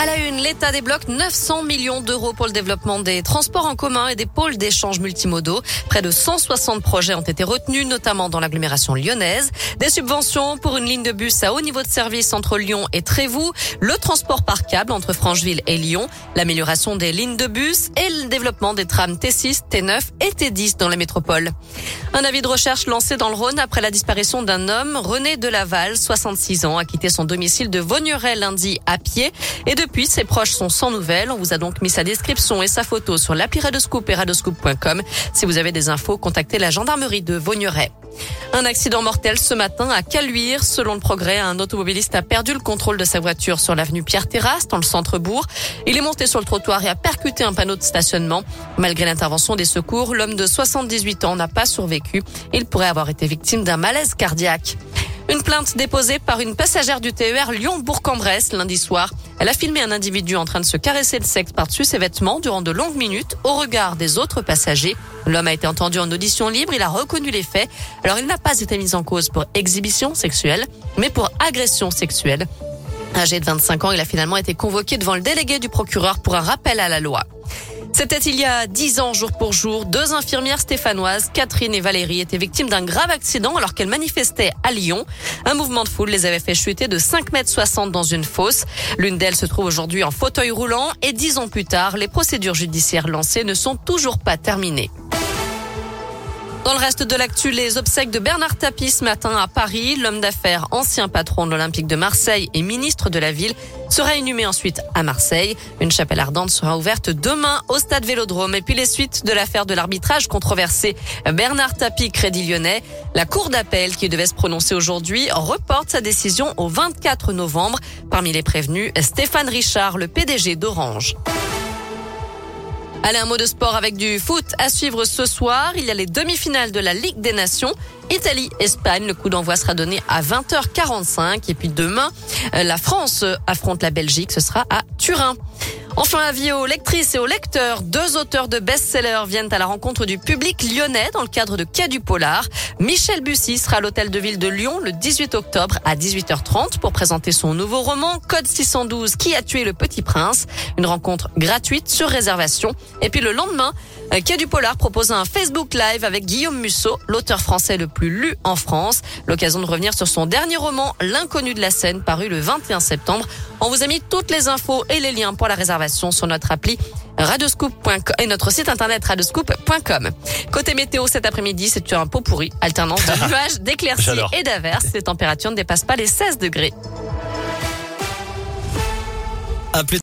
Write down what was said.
À la une, l'État débloque 900 millions d'euros pour le développement des transports en commun et des pôles d'échange multimodaux. Près de 160 projets ont été retenus, notamment dans l'agglomération lyonnaise. Des subventions pour une ligne de bus à haut niveau de service entre Lyon et Trévoux, le transport par câble entre Francheville et Lyon, l'amélioration des lignes de bus et le développement des trams T6, T9 et T10 dans la métropole. Un avis de recherche lancé dans le Rhône après la disparition d'un homme, René Delaval, 66 ans, a quitté son domicile de Vaugneray lundi à pied et de depuis, ses proches sont sans nouvelles. On vous a donc mis sa description et sa photo sur l'appli Radoscoop et radoscoop.com. Si vous avez des infos, contactez la gendarmerie de Vaugneray. Un accident mortel ce matin à Caluire. Selon le progrès, un automobiliste a perdu le contrôle de sa voiture sur l'avenue Pierre-Terrasse, dans le centre-bourg. Il est monté sur le trottoir et a percuté un panneau de stationnement. Malgré l'intervention des secours, l'homme de 78 ans n'a pas survécu. Il pourrait avoir été victime d'un malaise cardiaque. Une plainte déposée par une passagère du TER Lyon-Bourg-en-Bresse lundi soir. Elle a filmé un individu en train de se caresser le sexe par-dessus ses vêtements durant de longues minutes au regard des autres passagers. L'homme a été entendu en audition libre, il a reconnu les faits. Alors il n'a pas été mis en cause pour exhibition sexuelle, mais pour agression sexuelle. Âgé de 25 ans, il a finalement été convoqué devant le délégué du procureur pour un rappel à la loi. C'était il y a dix ans, jour pour jour. Deux infirmières stéphanoises, Catherine et Valérie, étaient victimes d'un grave accident alors qu'elles manifestaient à Lyon. Un mouvement de foule les avait fait chuter de 5 mètres 60 dans une fosse. L'une d'elles se trouve aujourd'hui en fauteuil roulant et dix ans plus tard, les procédures judiciaires lancées ne sont toujours pas terminées. Dans le reste de l'actu, les obsèques de Bernard Tapie ce matin à Paris. L'homme d'affaires, ancien patron de l'Olympique de Marseille et ministre de la ville, sera inhumé ensuite à Marseille. Une chapelle ardente sera ouverte demain au stade Vélodrome. Et puis les suites de l'affaire de l'arbitrage controversé Bernard Tapie, Crédit Lyonnais. La cour d'appel qui devait se prononcer aujourd'hui reporte sa décision au 24 novembre. Parmi les prévenus, Stéphane Richard, le PDG d'Orange. Allez, un mot de sport avec du foot à suivre ce soir. Il y a les demi-finales de la Ligue des Nations. Italie-Espagne, le coup d'envoi sera donné à 20h45. Et puis demain, euh, la France affronte la Belgique. Ce sera à Turin. Enfin, avis aux lectrices et aux lecteurs, deux auteurs de best-sellers viennent à la rencontre du public lyonnais dans le cadre de Quai du Polar. Michel Bussy sera à l'hôtel de ville de Lyon le 18 octobre à 18h30 pour présenter son nouveau roman Code 612 qui a tué le petit prince? Une rencontre gratuite sur réservation. Et puis le lendemain, euh, Quai du Polar propose un Facebook Live avec Guillaume Musso, l'auteur français le plus lu en France. L'occasion de revenir sur son dernier roman, L'inconnu de la scène, paru le 21 septembre. On vous a mis toutes les infos et les liens pour la réservation sur notre appli radioscoop.com et notre site internet radioscoop.com. Côté météo cet après-midi, c'est un pot pourri, alternance de nuages, d'éclaircies et d'averses. Les températures ne dépassent pas les 16 degrés.